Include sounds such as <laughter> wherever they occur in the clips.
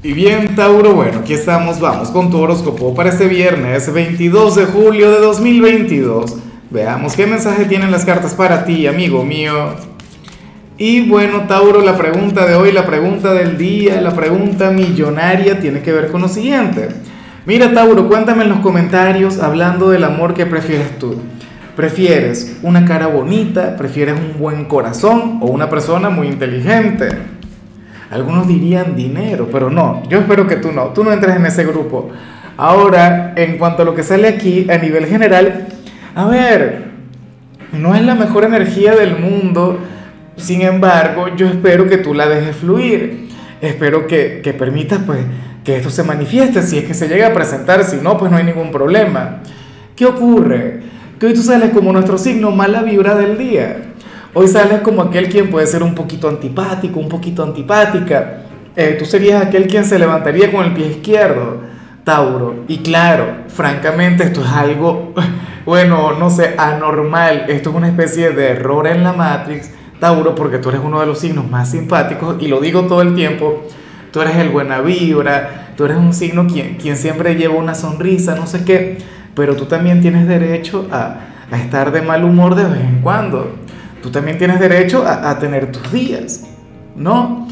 Y bien, Tauro, bueno, aquí estamos, vamos con tu horóscopo para este viernes 22 de julio de 2022. Veamos qué mensaje tienen las cartas para ti, amigo mío. Y bueno, Tauro, la pregunta de hoy, la pregunta del día, la pregunta millonaria tiene que ver con lo siguiente. Mira, Tauro, cuéntame en los comentarios hablando del amor que prefieres tú. ¿Prefieres una cara bonita? ¿Prefieres un buen corazón? ¿O una persona muy inteligente? Algunos dirían dinero, pero no, yo espero que tú no, tú no entres en ese grupo. Ahora, en cuanto a lo que sale aquí a nivel general, a ver, no es la mejor energía del mundo, sin embargo, yo espero que tú la dejes fluir, espero que, que permitas pues que esto se manifieste, si es que se llega a presentar, si no, pues no hay ningún problema. ¿Qué ocurre? Que hoy tú sales como nuestro signo mala vibra del día. Hoy sales como aquel quien puede ser un poquito antipático, un poquito antipática. Eh, tú serías aquel quien se levantaría con el pie izquierdo, Tauro. Y claro, francamente esto es algo, <laughs> bueno, no sé, anormal. Esto es una especie de error en la Matrix, Tauro, porque tú eres uno de los signos más simpáticos y lo digo todo el tiempo. Tú eres el buena vibra, tú eres un signo quien, quien siempre lleva una sonrisa, no sé qué, pero tú también tienes derecho a, a estar de mal humor de vez en cuando tú también tienes derecho a, tener tus días, ¿no?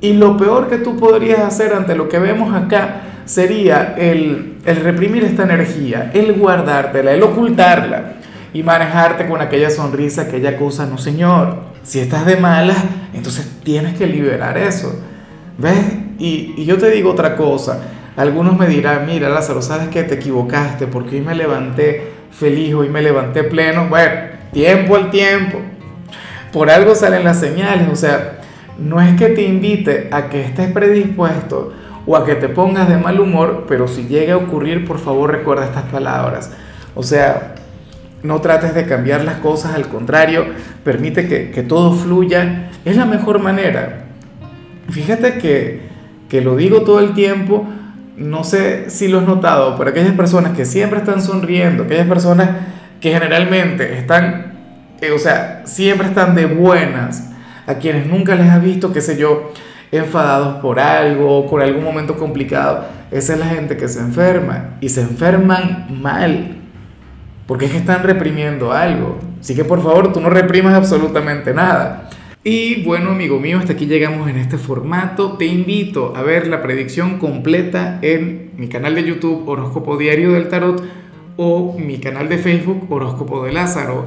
Y lo peor que tú podrías hacer ante lo que vemos acá sería el, reprimir esta energía, el guardártela, el ocultarla y manejarte con aquella sonrisa, aquella cosa, no señor, si estás de mala, entonces tienes que liberar eso, ¿ves? Y, y yo te digo otra cosa, algunos me dirán, mira Lázaro, sabes que te equivocaste porque hoy me levanté feliz, hoy me levanté pleno, bueno, tiempo al tiempo, por algo salen las señales, o sea, no es que te invite a que estés predispuesto o a que te pongas de mal humor, pero si llega a ocurrir, por favor recuerda estas palabras. O sea, no trates de cambiar las cosas, al contrario, permite que, todo fluya. Es la mejor manera. Fíjate que, que lo digo todo el tiempo, no sé si lo has notado, pero aquellas personas que siempre están sonriendo, aquellas personas que generalmente están o sea, siempre están de buenas, a quienes nunca les has visto, qué sé yo, enfadados por algo, por algún momento complicado, esa es la gente que se enferma y se enferman mal, porque es que están reprimiendo algo. Así que por favor, tú no reprimas absolutamente nada. Y bueno, amigo mío, hasta aquí llegamos en este formato. Te invito a ver la predicción completa en mi canal de YouTube Horóscopo Diario del Tarot o mi canal de Facebook Horóscopo de Lázaro.